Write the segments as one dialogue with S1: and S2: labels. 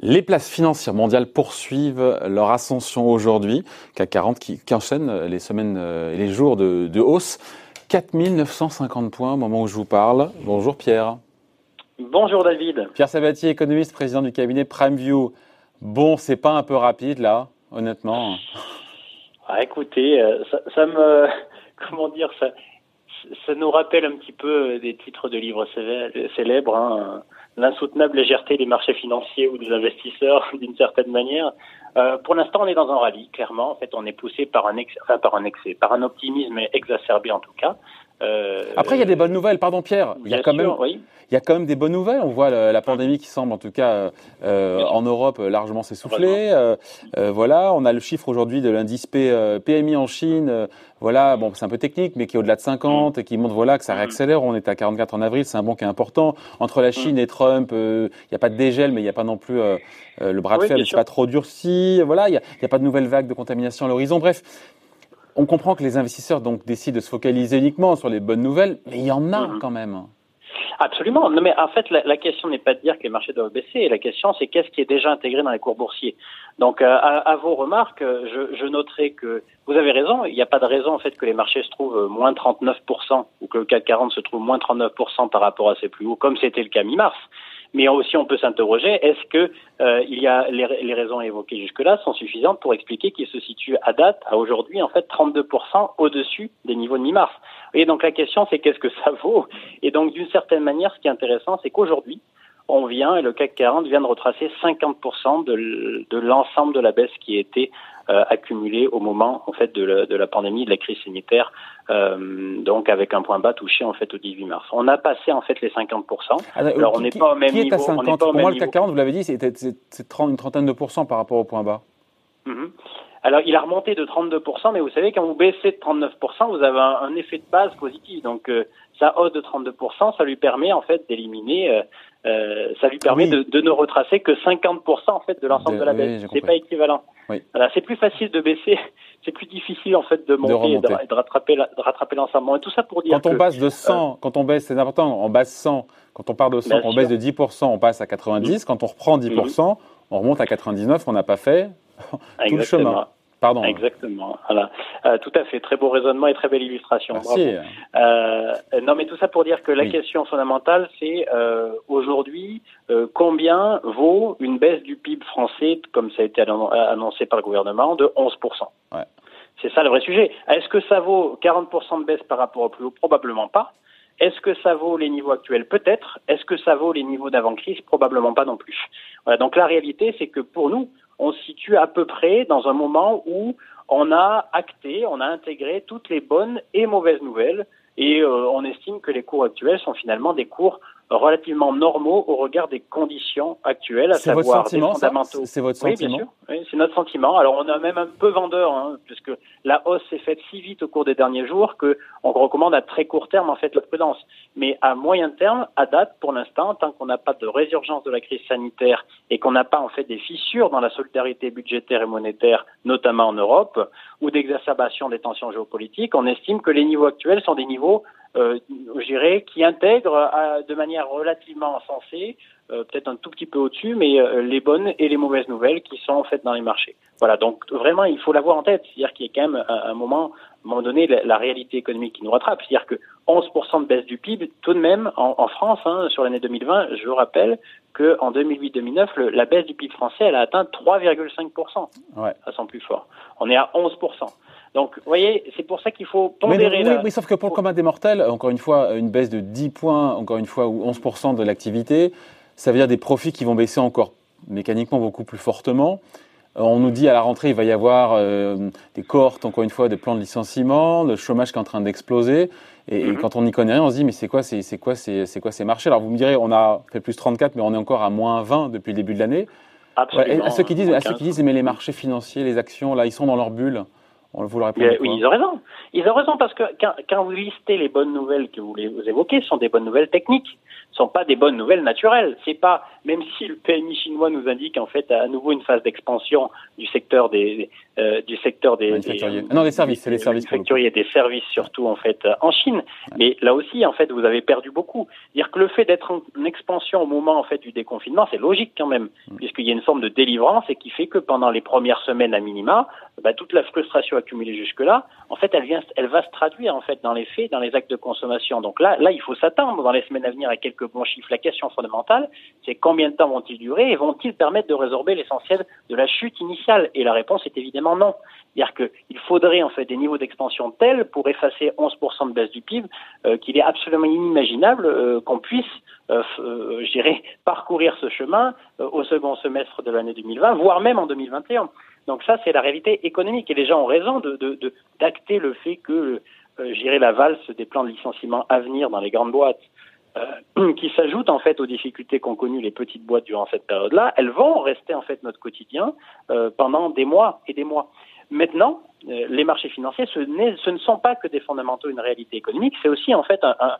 S1: Les places financières mondiales poursuivent leur ascension aujourd'hui. CAC 40 qui, enchaîne les semaines et les jours de, de hausse. 4950 points au moment où je vous parle. Bonjour Pierre.
S2: Bonjour David.
S1: Pierre Sabatier, économiste, président du cabinet PrimeView. Bon, c'est pas un peu rapide là, honnêtement
S2: ah, Écoutez, euh, ça, me. Comment dire ça, ça nous rappelle un petit peu des titres de livres célèbres. Hein l'insoutenable légèreté des marchés financiers ou des investisseurs d'une certaine manière. Euh, pour l'instant, on est dans un rallye, clairement. En fait, on est poussé par un, enfin, par un excès, par un optimisme exacerbé en tout cas.
S1: Euh, Après, il y a des bonnes nouvelles, pardon Pierre. Il y a quand même, oui. il y a quand même des bonnes nouvelles. On voit la, pandémie qui semble, en tout cas, euh, en Europe, largement s'essouffler. Euh, euh, voilà, on a le chiffre aujourd'hui de l'indice PMI en Chine. voilà, bon, c'est un peu technique, mais qui est au-delà de 50 et qui montre voilà que ça réaccélère. On est à 44 en avril, c'est un bon qui est important. Entre la Chine et Trump, il n'y a pas de dégel, mais il n'y a pas non plus le bras de fer n'est pas trop durci. Voilà, il n'y a, a, pas de nouvelles vagues de contamination à l'horizon. Bref, on comprend que les investisseurs donc décident de se focaliser uniquement sur les bonnes nouvelles, mais il y en a mhm. quand même.
S2: Absolument. Non, mais en fait, la, question n'est pas de dire que les marchés doivent baisser. La question, c'est qu'est-ce qui est déjà intégré dans les cours boursiers. Donc, euh, à, vos remarques, je, je, noterai que vous avez raison. Il n'y a pas de raison en fait que les marchés se trouvent moins 39% ou que le CAC 40 se trouve moins 39% par rapport à ses plus hauts, comme c'était le cas mi-mars. Mais aussi, on peut s'interroger est-ce que euh, il y a les, les, raisons évoquées jusque-là sont suffisantes pour expliquer qu'il se situe à date, à aujourd'hui, en fait, 32% au-dessus des niveaux de mi-mars. Et donc la question, c'est qu'est-ce que ça vaut? Et donc, d'une certaine manière, ce qui est intéressant, c'est qu'aujourd'hui, on vient, et le CAC 40 vient de retracer 50% de, l'ensemble de la baisse qui a été euh, accumulée au moment en fait de la, de la, pandémie, de la crise sanitaire, euh, donc avec un point bas touché en fait au 18 mars. On a passé en fait les 50%.
S1: Ah, Alors on n'est pas au même niveau. Est à Pour moi, le CAC 40, vous l'avez dit, c'est une trentaine de pourcents par rapport au point bas.
S2: Mm-hmm. Alors, il a remonté de 32%, mais vous savez, quand vous baissez de 39%, vous avez un, effet de base positif. Donc, euh, ça hausse de 32%, ça lui permet en fait d'éliminer, euh, euh ça lui permet de, de, ne retracer que 50% en fait de l'ensemble de, la baisse. c'est pas équivalent. Oui. Voilà, c'est plus facile de baisser, c'est plus difficile en fait de monter de et de, rattraper de rattraper l'ensemble. Et tout ça pour dire
S1: quand on baisse de 100, euh, quand on baisse, c'est important, on baisse 100. Quand on part de 100, on baisse de 10%, on passe à 90. Mmh. Quand on reprend 10%, mmh. on remonte à 99. On n'a pas fait tout le chemin.
S2: Exactement. Voilà. Euh, tout à fait. Très beau raisonnement et très belle illustration.
S1: Merci.
S2: Euh, non, mais tout ça pour dire que la question fondamentale, c'est euh, aujourd'hui combien vaut une baisse du PIB français, comme ça a été annoncé par le gouvernement, de 11 ouais. C'est ça le vrai sujet. Est-ce que ça vaut 40% de baisse par rapport au plus haut? Probablement pas. Est-ce que ça vaut les niveaux actuels? Peut-être. Est-ce que ça vaut les niveaux d'avant-crise? Probablement pas non plus. Voilà, donc la réalité, c'est que pour nous, on se situe à peu près dans un moment où on a acté, on a intégré toutes les bonnes et mauvaises nouvelles. Et euh, on estime que les cours actuels sont finalement des cours relativement normaux au regard des conditions actuelles, à savoir
S1: votre sentiment, des fondamentaux. C'est votre sentiment.
S2: Oui, bien sûr. c'est notre sentiment. Alors on a même un peu vendeur, hein, puisque la hausse s'est faite si vite au cours des derniers jours que on recommande à très court terme en fait la prudence. Mais à moyen terme, à date, pour l'instant, tant qu'on n'a pas de résurgence de la crise sanitaire et qu'on n'a pas en fait des fissures dans la solidarité budgétaire et monétaire, notamment en Europe, ou d'exacerbation des tensions géopolitiques, on estime que les niveaux actuels sont des niveaux euh, je dirais, qui intègre euh, de manière relativement sensée, euh, peut-être un tout petit peu au-dessus, mais euh, les bonnes et les mauvaises nouvelles qui sont en fait dans les marchés. Voilà, donc vraiment, il faut l'avoir en tête, c'est-à-dire qu'il y a quand même un, un moment, à un moment donné, la, réalité économique qui nous rattrape, c'est-à-dire que 11% de baisse du PIB, tout de même, en, en France, hein, sur l'année 2020, je vous rappelle qu'en 2008-2009, la baisse du PIB français, elle a atteint 3,5%, ouais. à son plus fort. On est à 11%. Donc, vous voyez, c'est pour ça qu'il faut pondérer.
S1: Mais, oui, sauf que pour le commun des mortels, encore une fois, une baisse de 10 points, encore une fois, ou 11% de l'activité, ça veut dire des profits qui vont baisser encore mécaniquement beaucoup plus fortement. Euh, on nous dit à la rentrée, il va y avoir euh, des cohortes, encore une fois, des plans de licenciement, le chômage qui est en train d'exploser. Et, mhm. quand on n'y connaît rien, on se dit, mais c'est quoi, c'est, quoi, c'est, quoi ces marchés? Alors vous me direz, on a fait plus 34, mais on est encore à moins 20 depuis le début de l'année.
S2: Absolument.
S1: à ceux qui disent, à ceux qui disent, mais les marchés financiers, les actions, là, ils sont dans leur bulle On vous
S2: Oui, ils ont raison. Ils ont raison parce que quand, quand vous listez les bonnes nouvelles que vous, vous évoquez, ce sont des bonnes nouvelles techniques sont pas des bonnes nouvelles naturelles. C'est pas, même si le PMI chinois nous indique en fait à nouveau une phase d'expansion du secteur des, euh, du secteur des,
S1: non des services, c'est les services
S2: et des services surtout en fait en Chine. Mais là aussi en fait vous avez perdu beaucoup. Dire que le fait d'être en expansion au moment en fait du déconfinement, c'est logique quand même, mm. puisqu'il y a une forme de délivrance et qui fait que pendant les premières semaines à minima, bah, toute la frustration accumulée jusque-là, en fait, elle vient, elle va se traduire en fait dans les faits, dans les actes de consommation. Donc là, là, il faut s'attendre dans les semaines à venir à quelques bons chiffres. La question fondamentale, c'est combien de temps vont-ils durer et vont-ils permettre de résorber l'essentiel de la chute initiale? Et la réponse est évidemment non. C'est-à-dire qu'il faudrait en fait des niveaux d'expansion tels pour effacer 11% de baisse du PIB euh, qu'il est absolument inimaginable euh, qu'on puisse, euh, parcourir ce chemin au second semestre de l'année 2020, voire même en 2021. Donc ça, c'est la réalité économique. Et les gens ont raison d'acter le fait que, euh, la valse des plans de licenciement à venir dans les grandes boîtes, euh, qui s'ajoutent en fait aux difficultés qu'ont connues les petites boîtes durant cette période-là, elles vont rester en fait notre quotidien euh, pendant des mois et des mois. Maintenant, euh, les marchés financiers, ce, ce, ne sont pas que des fondamentaux, une réalité économique, c'est aussi en fait un, un,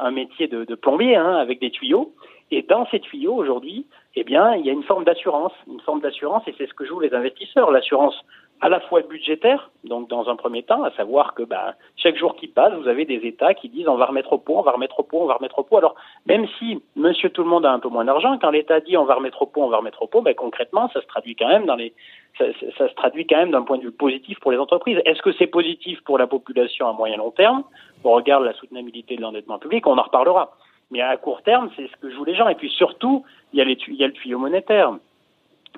S2: un métier de, de plombier hein, avec des tuyaux. Et dans ces tuyaux, aujourd'hui, eh bien, il y a une forme d'assurance, une forme d'assurance, et c'est ce que jouent les investisseurs. L'assurance à la fois budgétaire, donc dans un premier temps, à savoir que bah, chaque jour qui passe, vous avez des États qui disent on va remettre au pot, on va remettre au pot, on va remettre au pot. Alors même si Monsieur tout le monde a un peu moins d'argent, quand l'État dit on va remettre au pot, on va remettre au pot, ben, concrètement, ça se traduit quand même dans les, ça, ça se traduit quand même d'un point de vue positif pour les entreprises. Est-ce que c'est positif pour la population à moyen long terme? On regarde la soutenabilité de l'endettement public, on en reparlera. Mais à court terme, c'est ce que jouent les gens. Et puis surtout, il y a, les, il y a le tuyau monétaire.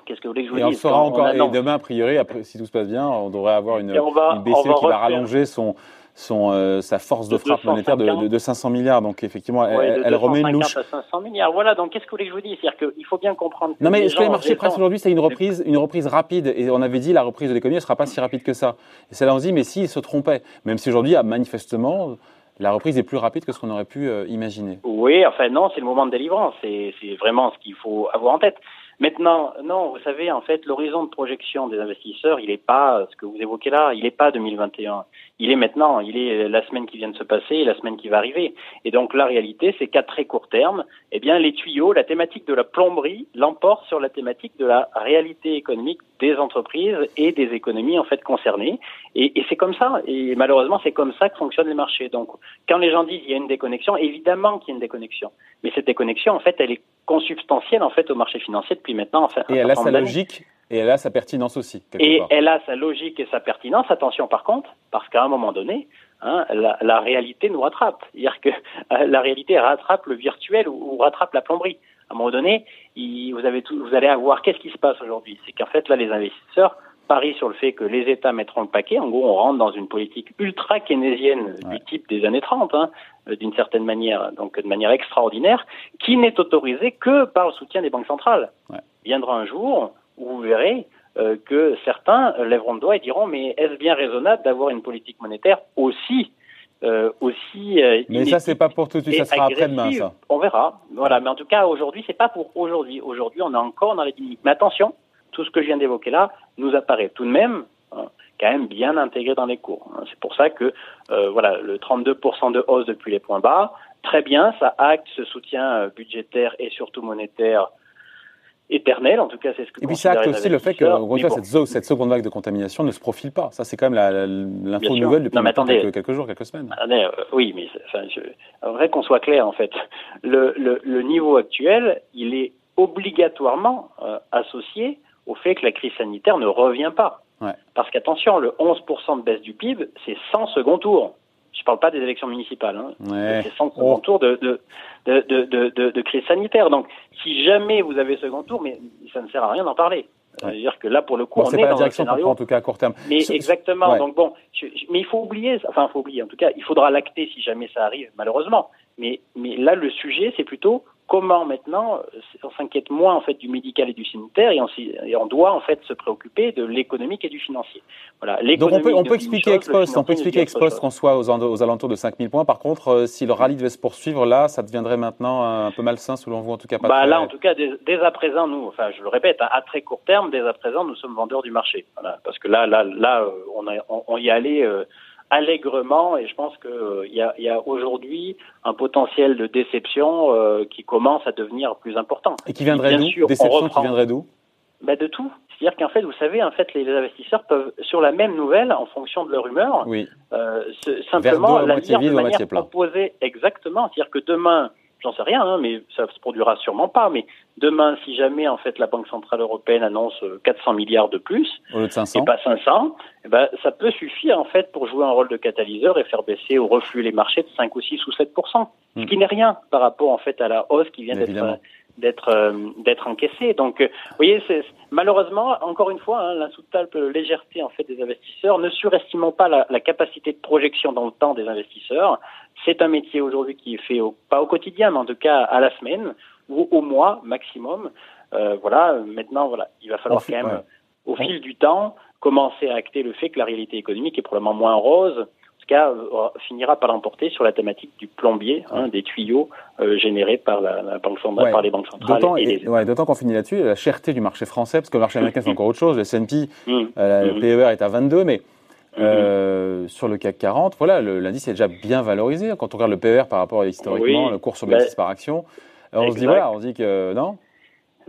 S2: Qu'est-ce que vous voulez que je vous dise
S1: Et on fera encore. et demain, a priori, après, si tout se passe bien, on devrait avoir une, une BCE qui va rallonger son, son, euh, sa force de, frappe monétaire de, de, 500 milliards. Donc effectivement, elle, remet une louche.
S2: À 500 milliards. Voilà. Donc qu'est-ce que vous voulez que je vous dise? C'est-à-dire qu'il faut bien comprendre.
S1: Non, mais ce que les marchés presse aujourd'hui, c'est une reprise, une reprise rapide? Et on avait dit la reprise de l'économie ne sera pas si rapide que ça. Et c'est là on se dit, mais s'ils se trompaient, même si aujourd'hui, manifestement, la reprise est plus rapide que ce qu'on aurait pu euh, imaginer.
S2: Oui, enfin non, c'est le moment de délivrance. C'est vraiment ce qu'il faut avoir en tête. Maintenant, non, vous savez, en fait, l'horizon de projection des investisseurs, il n'est pas ce que vous évoquez là, il n'est pas 2021. Il est maintenant, il est la semaine qui vient de se passer et la semaine qui va arriver. Et donc, la réalité, c'est qu'à très court terme, eh bien, les tuyaux, la thématique de la plomberie l'emporte sur la thématique de la réalité économique des entreprises et des économies, en fait, concernées. Et c'est comme ça. Et malheureusement, c'est comme ça que fonctionnent les marchés. Donc, quand les gens disent qu'il y a une déconnexion, évidemment qu'il y a une déconnexion. Mais cette déconnexion, en fait, elle est consubstantielle, en fait, au marché financier depuis maintenant.
S1: et elle a sa logique et elle a sa pertinence aussi.
S2: Et elle a sa logique et sa pertinence. Attention par contre, parce qu'à un moment donné, hein, la, la, réalité nous rattrape. C'est-à-dire que euh, la réalité rattrape le virtuel ou, rattrape la plomberie. À un moment donné, il, vous, avez tout, vous allez avoir qu'est-ce qui se passe aujourd'hui? C'est qu'en fait, là, les investisseurs parient sur le fait que les États mettront le paquet. En gros, on rentre dans une politique ultra keynésienne du type des années 30, hein, euh, d'une certaine manière, donc de manière extraordinaire, qui n'est autorisée que par le soutien des banques centrales. Ouais. Viendra un jour où vous verrez euh, que certains lèveront le doigt et diront mais est-ce bien raisonnable d'avoir une politique monétaire aussi euh, aussi
S1: euh, mais ça c'est pas pour tout de suite ça sera après-demain ça.
S2: On verra. Voilà. Mais en tout cas aujourd'hui c'est pas pour aujourd'hui. Aujourd'hui on est encore dans les dynamiques. Mais attention tout ce que je viens d'évoquer là nous apparaît tout de même hein, quand même bien intégré dans les cours hein. c'est pour ça que euh, voilà le 32% de hausse depuis les points bas très bien ça acte ce soutien euh, budgétaire et surtout monétaire éternel, en tout cas c'est ce que
S1: Et puis ça acte aussi le fait que cette, cette, seconde vague de contamination ne se profile pas. Ça c'est quand même l'info nouvelle depuis quelques, jours, quelques semaines.
S2: Attendez, euh, oui, mais enfin, je, vrai qu'on soit clair en fait. Le, le, le, niveau actuel, il est obligatoirement euh, associé au fait que la crise sanitaire ne revient pas. Ouais. Parce qu'attention, le 11% de baisse du PIB, c'est sans second tour. Je ne parle pas des élections municipales. Hein. C'est sans second oh. tour de, de, de, de, de, crise sanitaire. Donc, si jamais vous avez second tour, mais ça ne sert à rien d'en parler. C'est-à-dire que là, pour le coup, on
S1: est,
S2: pas
S1: dans la direction en tout cas à court terme.
S2: Mais exactement. Donc bon, mais il faut oublier, enfin, il faut oublier. En tout cas, il faudra l'acter si jamais ça arrive, malheureusement. Mais, mais là, le sujet, c'est plutôt comment maintenant on s'inquiète moins en fait du médical et du sanitaire et on, et on doit en fait se préoccuper de l'économique et du financier.
S1: Voilà. Donc on peut, on peut expliquer ex on peut expliquer ex qu'on soit aux, aux, alentours de 5000 points. Par contre, euh, si le rallye devait se poursuivre, là, ça deviendrait maintenant un peu malsain selon vous, en tout cas pas.
S2: Bah là, en tout cas, dès, à présent, nous, enfin, je le répète, à, très court terme, dès à présent, nous sommes vendeurs du marché. Voilà. Parce que là, là, là, euh, on, a, on, y allait. Euh, allègrement et je pense qu'il euh, y a, y a aujourd'hui un potentiel de déception euh, qui commence à devenir plus important.
S1: Et qui viendrait d'où? Déception qui viendrait d'où?
S2: Ben De tout. C'est-à-dire qu'en fait, vous savez, en fait, les investisseurs peuvent, sur la même nouvelle, en fonction de leur humeur,
S1: oui.
S2: euh, simplement la lire de manière. Exactement. C'est-à-dire que demain, j'en sais rien, hein, mais ça se produira sûrement pas. Mais demain, si jamais en fait la Banque centrale européenne annonce 400 euh, milliards de plus,
S1: Au lieu de 500.
S2: et pas 500, eh ben, ça peut suffire en fait pour jouer un rôle de catalyseur et faire baisser ou refluer les marchés de 5 ou 6 ou 7% ce hmm. qui n'est rien par rapport en fait à la hausse qui vient d'être d'être euh, d'être encaissé. Donc, euh, vous voyez, c'est malheureusement encore une fois hein, l'insoutenable légèreté en fait des investisseurs. Ne surestimons pas la, la, capacité de projection dans le temps des investisseurs. C'est un métier aujourd'hui qui est fait au, pas au quotidien, mais en tout cas à la semaine ou au mois maximum. Euh, voilà. Maintenant, voilà, il va falloir quand même, au fil du temps, commencer à acter le fait que la réalité économique est probablement moins rose tout cas, euh, finira par l'emporter sur la thématique du plombier, hein, des tuyaux euh, générés par, la, banque centrale, par les banques centrales.
S1: D'autant qu'on finit là-dessus, la cherté du marché français, parce que le marché américain c'est encore autre chose, le S&P, mmh. euh, le mmh. PER est à 22, mais mmh. sur le CAC 40, voilà, l'indice est déjà bien valorisé. Quand on regarde le PER par rapport à historiquement le cours sur ben, bénéfice par action, on se dit voilà, on se dit que non?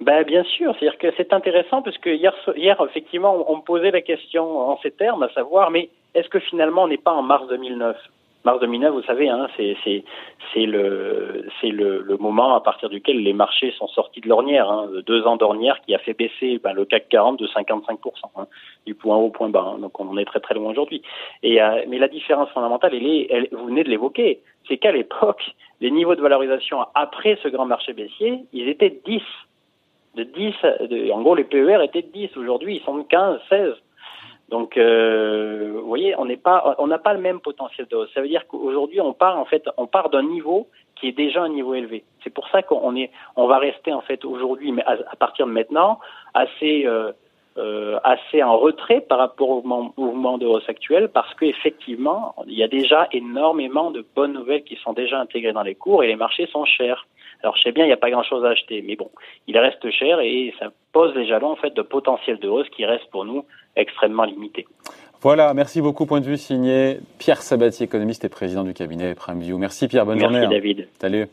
S2: Ben, bien sûr, c'est-à-dire que c'est intéressant parce que hier, hier effectivement, on me posait la question en ces termes, à savoir, mais est-ce que finalement on n'est pas en mars 2009 Mars 2009, vous savez, hein, c'est le le, le, moment à partir duquel les marchés sont sortis de l'ornière, hein, deux ans d'ornière qui a fait baisser ben, le CAC 40 de 55% hein, du point haut au point bas. Hein. donc on en est très très loin aujourd'hui. Et euh, mais la différence fondamentale, elle est, elle, vous venez de l'évoquer, c'est qu'à l'époque, les niveaux de valorisation après ce grand marché baissier, ils étaient 10 de 10, de, en gros les PER étaient de 10. Aujourd'hui, ils sont de 15, 16. Donc, euh, vous voyez, on n'est pas, on n'a pas le même potentiel de hausse. Ça veut dire qu'aujourd'hui, on part en fait, on part d'un niveau qui est déjà un niveau élevé. C'est pour ça qu'on est, on va rester en fait aujourd'hui, mais à, partir de maintenant, assez, euh, euh, assez en retrait par rapport au mouvement, de hausse actuel, parce qu'effectivement, il y a déjà énormément de bonnes nouvelles qui sont déjà intégrées dans les cours et les marchés sont chers. Alors je sais bien, il n'y a pas grand-chose à acheter, mais bon, il reste cher et ça pose les jalons en fait de potentiel de hausse qui reste pour nous extrêmement limité.
S1: Voilà, merci beaucoup. Point de vue signé Pierre Sabatier, économiste et président du cabinet PrimeView. Merci Pierre, bonne journée.
S2: Merci hein. David.
S1: Salut.